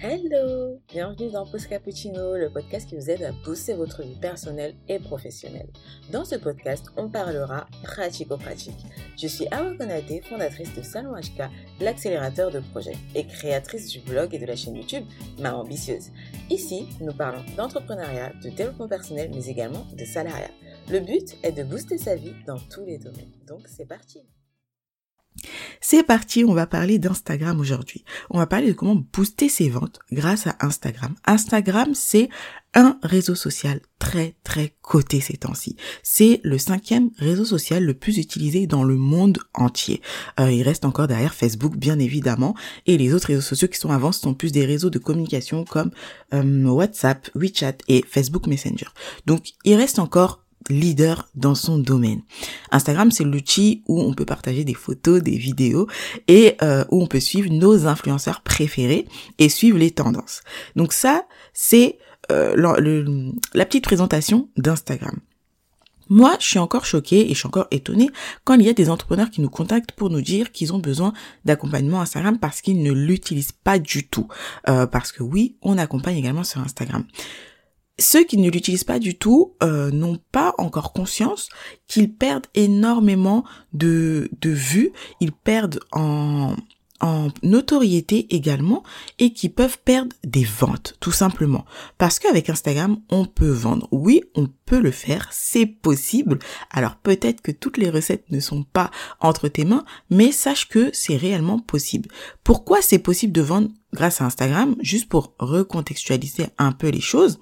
Hello Bienvenue dans Post Cappuccino, le podcast qui vous aide à booster votre vie personnelle et professionnelle. Dans ce podcast, on parlera pratico-pratique. Je suis Awa Konate, fondatrice de Salon HK, l'accélérateur de projets, et créatrice du blog et de la chaîne YouTube Ma Ambitieuse. Ici, nous parlons d'entrepreneuriat, de développement personnel, mais également de salariat. Le but est de booster sa vie dans tous les domaines. Donc c'est parti c'est parti, on va parler d'Instagram aujourd'hui. On va parler de comment booster ses ventes grâce à Instagram. Instagram, c'est un réseau social très très coté ces temps-ci. C'est le cinquième réseau social le plus utilisé dans le monde entier. Euh, il reste encore derrière Facebook bien évidemment et les autres réseaux sociaux qui sont avant sont plus des réseaux de communication comme euh, WhatsApp, WeChat et Facebook Messenger. Donc il reste encore leader dans son domaine. Instagram, c'est l'outil où on peut partager des photos, des vidéos et euh, où on peut suivre nos influenceurs préférés et suivre les tendances. Donc ça, c'est euh, la petite présentation d'Instagram. Moi, je suis encore choquée et je suis encore étonnée quand il y a des entrepreneurs qui nous contactent pour nous dire qu'ils ont besoin d'accompagnement Instagram parce qu'ils ne l'utilisent pas du tout. Euh, parce que oui, on accompagne également sur Instagram ceux qui ne l'utilisent pas du tout euh, n'ont pas encore conscience qu'ils perdent énormément de, de vues, ils perdent en, en notoriété également et qui peuvent perdre des ventes tout simplement. Parce qu'avec Instagram on peut vendre. Oui on peut le faire c'est possible. Alors peut-être que toutes les recettes ne sont pas entre tes mains mais sache que c'est réellement possible. Pourquoi c'est possible de vendre grâce à Instagram? Juste pour recontextualiser un peu les choses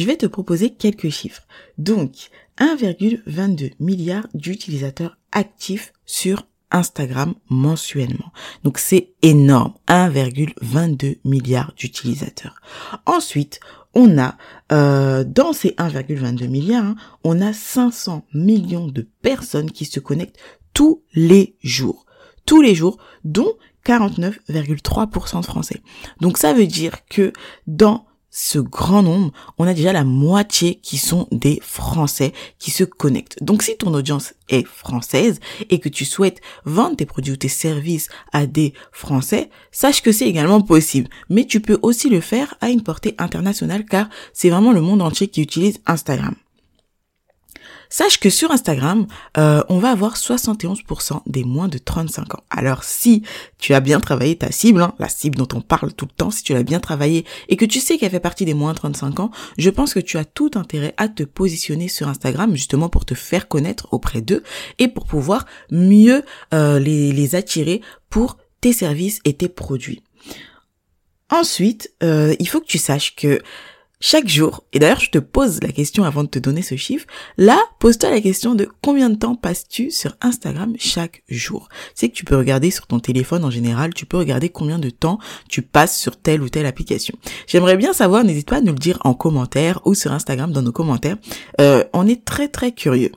je vais te proposer quelques chiffres. Donc, 1,22 milliard d'utilisateurs actifs sur Instagram mensuellement. Donc c'est énorme, 1,22 milliard d'utilisateurs. Ensuite, on a euh, dans ces 1,22 milliards, hein, on a 500 millions de personnes qui se connectent tous les jours. Tous les jours, dont 49,3% de Français. Donc ça veut dire que dans ce grand nombre, on a déjà la moitié qui sont des Français qui se connectent. Donc si ton audience est française et que tu souhaites vendre tes produits ou tes services à des Français, sache que c'est également possible. Mais tu peux aussi le faire à une portée internationale car c'est vraiment le monde entier qui utilise Instagram. Sache que sur Instagram, euh, on va avoir 71% des moins de 35 ans. Alors si tu as bien travaillé ta cible, hein, la cible dont on parle tout le temps, si tu l'as bien travaillé et que tu sais qu'elle fait partie des moins de 35 ans, je pense que tu as tout intérêt à te positionner sur Instagram justement pour te faire connaître auprès d'eux et pour pouvoir mieux euh, les, les attirer pour tes services et tes produits. Ensuite, euh, il faut que tu saches que chaque jour, et d'ailleurs je te pose la question avant de te donner ce chiffre, là, pose-toi la question de combien de temps passes-tu sur Instagram chaque jour? C'est que tu peux regarder sur ton téléphone en général, tu peux regarder combien de temps tu passes sur telle ou telle application. J'aimerais bien savoir, n'hésite pas à nous le dire en commentaire ou sur Instagram dans nos commentaires. Euh, on est très très curieux.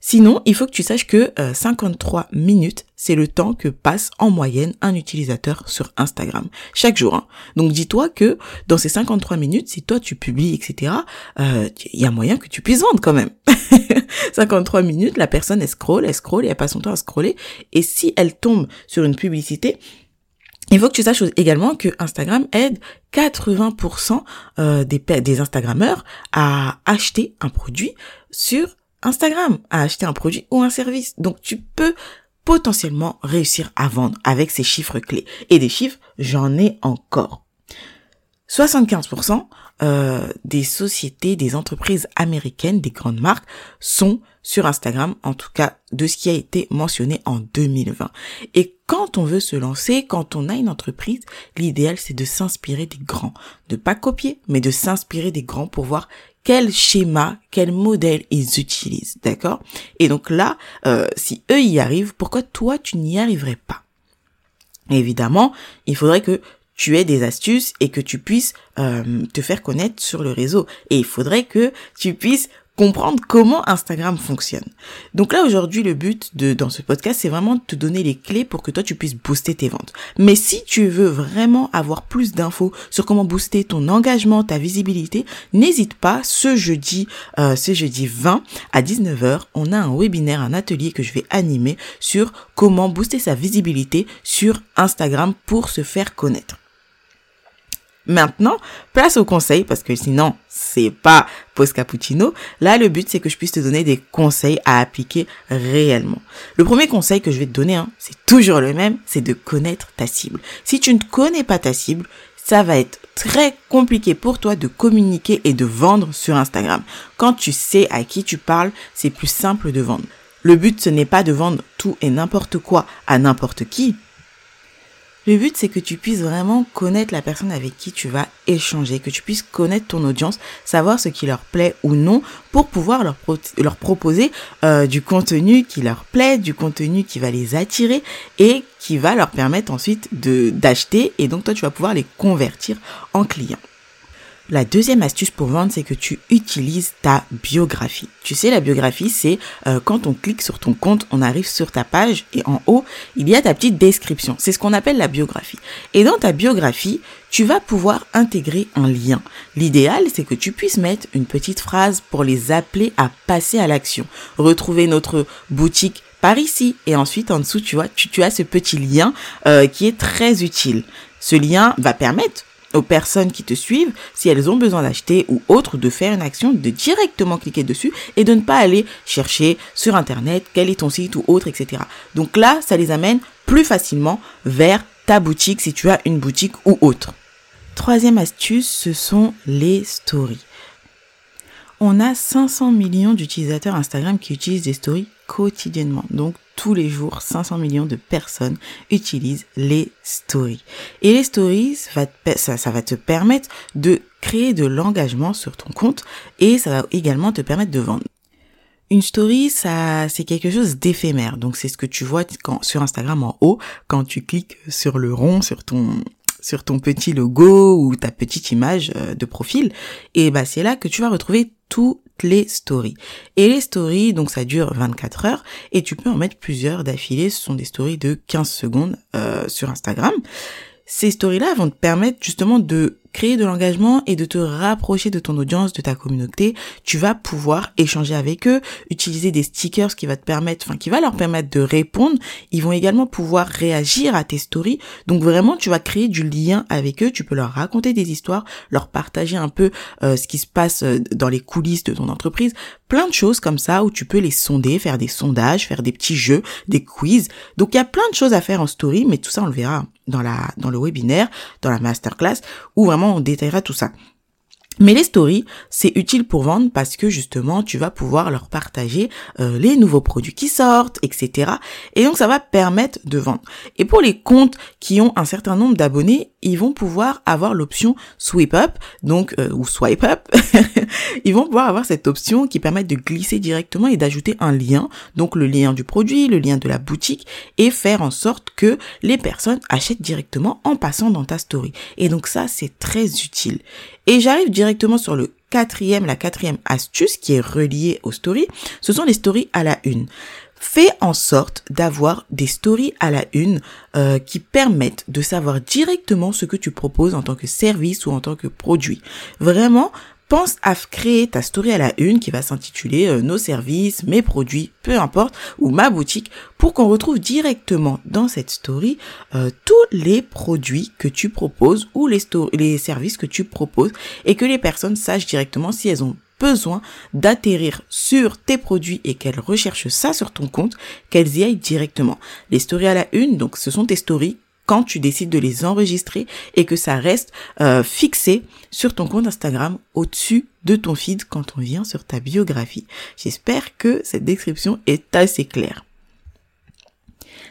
Sinon, il faut que tu saches que 53 euh, minutes, c'est le temps que passe en moyenne un utilisateur sur Instagram chaque jour. Hein. Donc dis-toi que dans ces 53 minutes, si toi tu publies, etc., euh, il y a moyen que tu puisses vendre quand même. 53 minutes, la personne elle scroll, elle scroll et elle passe son temps à scroller. Et si elle tombe sur une publicité, il faut que tu saches également que Instagram aide 80% euh, des, des Instagrammeurs à acheter un produit sur Instagram à acheter un produit ou un service. Donc tu peux potentiellement réussir à vendre avec ces chiffres clés. Et des chiffres, j'en ai encore. 75% euh, des sociétés, des entreprises américaines, des grandes marques sont sur Instagram, en tout cas de ce qui a été mentionné en 2020. Et quand on veut se lancer, quand on a une entreprise, l'idéal c'est de s'inspirer des grands, de pas copier, mais de s'inspirer des grands pour voir quel schéma, quel modèle ils utilisent, d'accord? Et donc là, euh, si eux y arrivent, pourquoi toi tu n'y arriverais pas? Évidemment, il faudrait que tu aies des astuces et que tu puisses euh, te faire connaître sur le réseau. Et il faudrait que tu puisses comprendre comment Instagram fonctionne. Donc là aujourd'hui le but de dans ce podcast c'est vraiment de te donner les clés pour que toi tu puisses booster tes ventes. Mais si tu veux vraiment avoir plus d'infos sur comment booster ton engagement, ta visibilité, n'hésite pas ce jeudi euh, ce jeudi 20 à 19h, on a un webinaire, un atelier que je vais animer sur comment booster sa visibilité sur Instagram pour se faire connaître. Maintenant, place au conseil parce que sinon, c'est pas post cappuccino. Là, le but, c'est que je puisse te donner des conseils à appliquer réellement. Le premier conseil que je vais te donner, hein, c'est toujours le même, c'est de connaître ta cible. Si tu ne connais pas ta cible, ça va être très compliqué pour toi de communiquer et de vendre sur Instagram. Quand tu sais à qui tu parles, c'est plus simple de vendre. Le but, ce n'est pas de vendre tout et n'importe quoi à n'importe qui, le but, c'est que tu puisses vraiment connaître la personne avec qui tu vas échanger, que tu puisses connaître ton audience, savoir ce qui leur plaît ou non, pour pouvoir leur, proposer euh, du contenu qui leur plaît, du contenu qui va les attirer et qui va leur permettre ensuite d'acheter. Et donc toi, tu vas pouvoir les convertir en clients. La deuxième astuce pour vendre, c'est que tu utilises ta biographie. Tu sais, la biographie, c'est euh, quand on clique sur ton compte, on arrive sur ta page et en haut, il y a ta petite description. C'est ce qu'on appelle la biographie. Et dans ta biographie, tu vas pouvoir intégrer un lien. L'idéal, c'est que tu puisses mettre une petite phrase pour les appeler à passer à l'action. Retrouver notre boutique par ici. Et ensuite, en dessous, tu vois, tu, as ce petit lien euh, qui est très utile. Ce lien va permettre aux personnes qui te suivent, si elles ont besoin d'acheter ou autre, de faire une action, de directement cliquer dessus et de ne pas aller chercher sur Internet quel est ton site ou autre, etc. Donc là, ça les amène plus facilement vers ta boutique si tu as une boutique ou autre. Troisième astuce, ce sont les stories. On a 500 millions d'utilisateurs Instagram qui utilisent des stories quotidiennement. Donc tous les jours, 500 millions de personnes utilisent les stories. Et les stories, ça, va te permettre de créer de l'engagement sur ton compte et ça va également te permettre de vendre. Une story, ça, c'est quelque chose d'éphémère. Donc, c'est ce que tu vois sur Instagram en haut, quand tu cliques sur le rond, sur ton, petit logo ou ta petite image euh, de profil. Et bah, c'est là que tu vas retrouver toutes les stories. Et les stories, donc ça dure 24 heures et tu peux en mettre plusieurs d'affilée. Ce sont des stories de 15 secondes euh, sur Instagram. Ces stories-là vont te permettre justement de créer de l'engagement et de te rapprocher de ton audience, de ta communauté, tu vas pouvoir échanger avec eux, utiliser des stickers qui va te permettre, enfin qui va leur permettre de répondre. Ils vont également pouvoir réagir à tes stories. Donc vraiment, tu vas créer du lien avec eux. Tu peux leur raconter des histoires, leur partager un peu euh, ce qui se passe euh, dans les coulisses de ton entreprise, plein de choses comme ça où tu peux les sonder, faire des sondages, faire des petits jeux, des quiz. Donc il y a plein de choses à faire en story, mais tout ça on le verra dans la dans le webinaire, dans la masterclass, où vraiment on détaillera tout ça. Mais les stories, c'est utile pour vendre parce que justement, tu vas pouvoir leur partager euh, les nouveaux produits qui sortent, etc. Et donc, ça va permettre de vendre. Et pour les comptes qui ont un certain nombre d'abonnés, ils vont pouvoir avoir l'option sweep up, donc euh, ou swipe up. ils vont pouvoir avoir cette option qui permet de glisser directement et d'ajouter un lien, donc le lien du produit, le lien de la boutique, et faire en sorte que les personnes achètent directement en passant dans ta story. Et donc ça, c'est très utile. Et j'arrive directement sur le quatrième, la quatrième astuce qui est reliée aux stories. Ce sont les stories à la une. Fais en sorte d'avoir des stories à la une euh, qui permettent de savoir directement ce que tu proposes en tant que service ou en tant que produit. Vraiment, pense à créer ta story à la une qui va s'intituler euh, nos services, mes produits, peu importe, ou ma boutique, pour qu'on retrouve directement dans cette story euh, tous les produits que tu proposes ou les, les services que tu proposes et que les personnes sachent directement si elles ont besoin d'atterrir sur tes produits et qu'elles recherchent ça sur ton compte, qu'elles y aillent directement. Les stories à la une, donc ce sont tes stories quand tu décides de les enregistrer et que ça reste euh, fixé sur ton compte Instagram au-dessus de ton feed quand on vient sur ta biographie. J'espère que cette description est assez claire.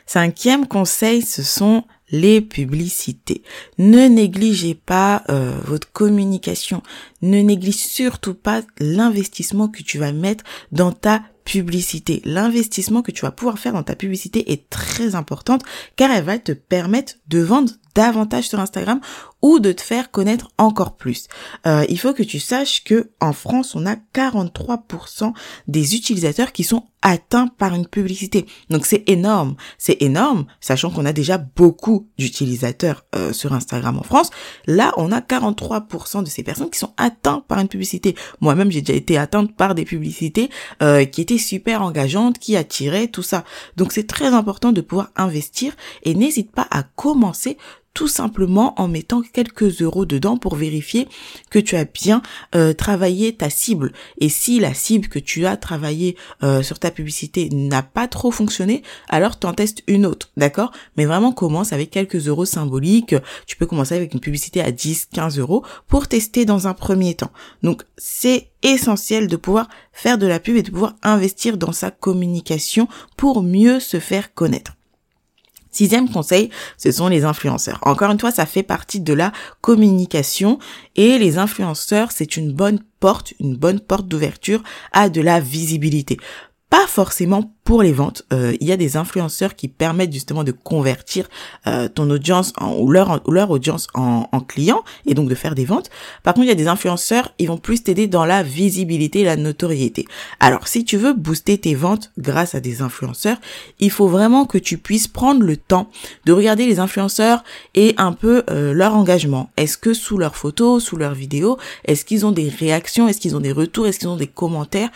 Cinquième conseil, ce sont les publicités. Ne négligez pas euh, votre communication. Ne néglige surtout pas l'investissement que tu vas mettre dans ta publicité. L'investissement que tu vas pouvoir faire dans ta publicité est très importante car elle va te permettre de vendre davantage sur Instagram ou de te faire connaître encore plus. Euh, il faut que tu saches que en France, on a 43% des utilisateurs qui sont atteints par une publicité. Donc c'est énorme, c'est énorme, sachant qu'on a déjà beaucoup d'utilisateurs euh, sur Instagram en France. Là, on a 43% de ces personnes qui sont atteintes par une publicité. Moi-même, j'ai déjà été atteinte par des publicités euh, qui étaient super engageantes, qui attiraient tout ça. Donc c'est très important de pouvoir investir et n'hésite pas à commencer tout simplement en mettant quelques euros dedans pour vérifier que tu as bien euh, travaillé ta cible. Et si la cible que tu as travaillé euh, sur ta publicité n'a pas trop fonctionné, alors t'en testes une autre, d'accord? Mais vraiment commence avec quelques euros symboliques. Tu peux commencer avec une publicité à 10, 15 euros pour tester dans un premier temps. Donc c'est essentiel de pouvoir faire de la pub et de pouvoir investir dans sa communication pour mieux se faire connaître. Sixième conseil, ce sont les influenceurs. Encore une fois, ça fait partie de la communication et les influenceurs, c'est une bonne porte, une bonne porte d'ouverture à de la visibilité pas forcément pour les ventes. Euh, il y a des influenceurs qui permettent justement de convertir euh, ton audience en, ou leur, leur audience en, en client et donc de faire des ventes. Par contre, il y a des influenceurs, ils vont plus t'aider dans la visibilité la notoriété. Alors, si tu veux booster tes ventes grâce à des influenceurs, il faut vraiment que tu puisses prendre le temps de regarder les influenceurs et un peu euh, leur engagement. Est-ce que sous leurs photos, sous leurs vidéos, est-ce qu'ils ont des réactions, est-ce qu'ils ont des retours, est-ce qu'ils ont des commentaires?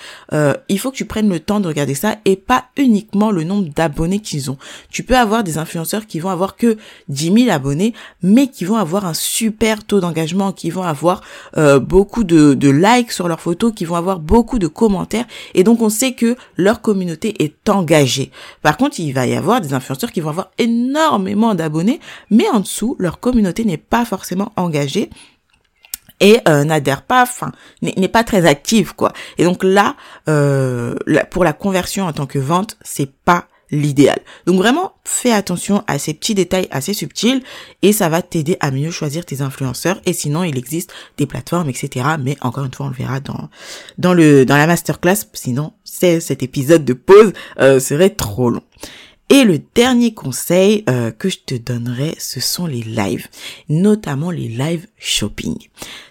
Il faut que tu prennes le temps de regarder ça et pas uniquement le nombre d'abonnés qu'ils ont. Tu peux avoir des influenceurs qui vont avoir que 10 000 abonnés, mais qui vont avoir un super taux d'engagement, qui vont avoir euh, beaucoup de, de likes sur leurs photos, qui vont avoir beaucoup de commentaires. Et donc on sait que leur communauté est engagée. Par contre, il va y avoir des influenceurs qui vont avoir énormément d'abonnés, mais en dessous, leur communauté n'est pas forcément engagée et euh, n'adhère pas, enfin n'est pas très active quoi. Et donc là, euh, pour la conversion en tant que vente, c'est pas l'idéal. Donc vraiment, fais attention à ces petits détails assez subtils et ça va t'aider à mieux choisir tes influenceurs. Et sinon, il existe des plateformes, etc. Mais encore une fois, on le verra dans dans le dans la masterclass. Sinon, c'est cet épisode de pause euh, serait trop long. Et le dernier conseil euh, que je te donnerai, ce sont les lives, notamment les live shopping.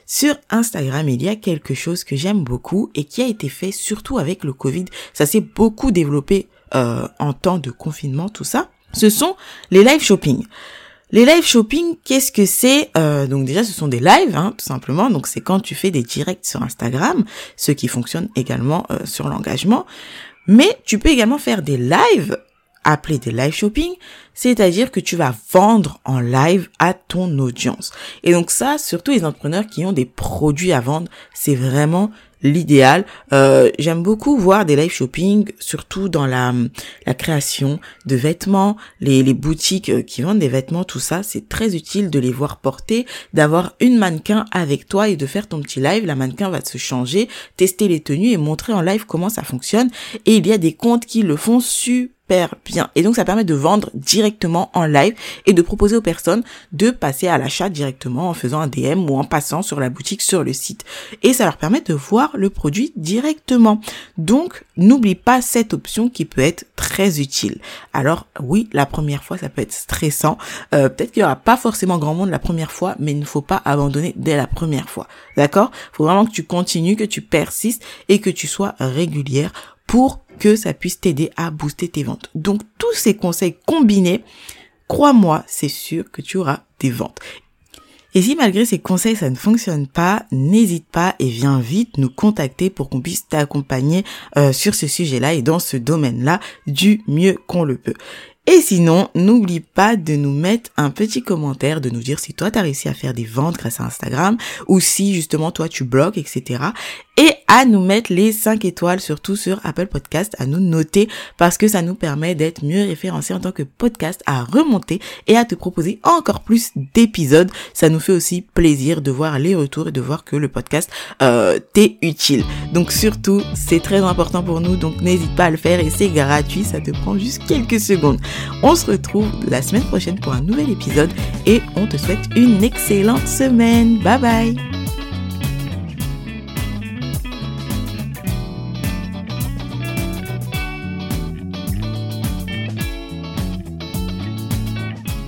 Sur Instagram, il y a quelque chose que j'aime beaucoup et qui a été fait surtout avec le Covid. Ça s'est beaucoup développé euh, en temps de confinement, tout ça. Ce sont les live shopping. Les live shopping, qu'est-ce que c'est euh, Donc déjà, ce sont des lives, hein, tout simplement. Donc c'est quand tu fais des directs sur Instagram, ce qui fonctionne également sur l'engagement. Mais tu peux également faire des lives appelé des live shopping, c'est-à-dire que tu vas vendre en live à ton audience. Et donc ça, surtout les entrepreneurs qui ont des produits à vendre, c'est vraiment l'idéal. Euh, J'aime beaucoup voir des live shopping, surtout dans la, la création de vêtements, les, les boutiques euh, qui vendent des vêtements, tout ça, c'est très utile de les voir porter, d'avoir une mannequin avec toi et de faire ton petit live. La mannequin va se changer, tester les tenues et montrer en live comment ça fonctionne. Et il y a des comptes qui le font super Et donc ça permet de vendre directement en live et de proposer aux personnes de passer à l'achat directement en faisant un DM ou en passant sur la boutique sur le site. Et ça leur permet de voir le produit directement. Donc n'oublie pas cette option qui peut être très utile. Alors oui, la première fois ça peut être stressant. Euh, peut-être qu'il y aura pas forcément grand monde la première fois, mais il ne faut pas abandonner dès la première fois. D'accord? Faut vraiment que tu continues, que tu persistes et que tu sois régulière pour que ça puisse t'aider à booster tes ventes. Donc tous ces conseils combinés, crois-moi, c'est sûr que tu auras des ventes. Et si malgré ces conseils ça ne fonctionne pas, n'hésite pas et viens vite nous contacter pour qu'on puisse t'accompagner euh, sur ce sujet-là et dans ce domaine-là du mieux qu'on le peut. Et sinon, n'oublie pas de nous mettre un petit commentaire, de nous dire si toi tu as réussi à faire des ventes grâce à Instagram ou si justement toi tu bloques, etc. Et à nous mettre les 5 étoiles, surtout sur Apple Podcast, à nous noter parce que ça nous permet d'être mieux référencés en tant que podcast, à remonter et à te proposer encore plus d'épisodes. Ça nous fait aussi plaisir de voir les retours et de voir que le podcast euh, t'est utile. Donc surtout, c'est très important pour nous, donc n'hésite pas à le faire et c'est gratuit, ça te prend juste quelques secondes. On se retrouve la semaine prochaine pour un nouvel épisode et on te souhaite une excellente semaine. Bye bye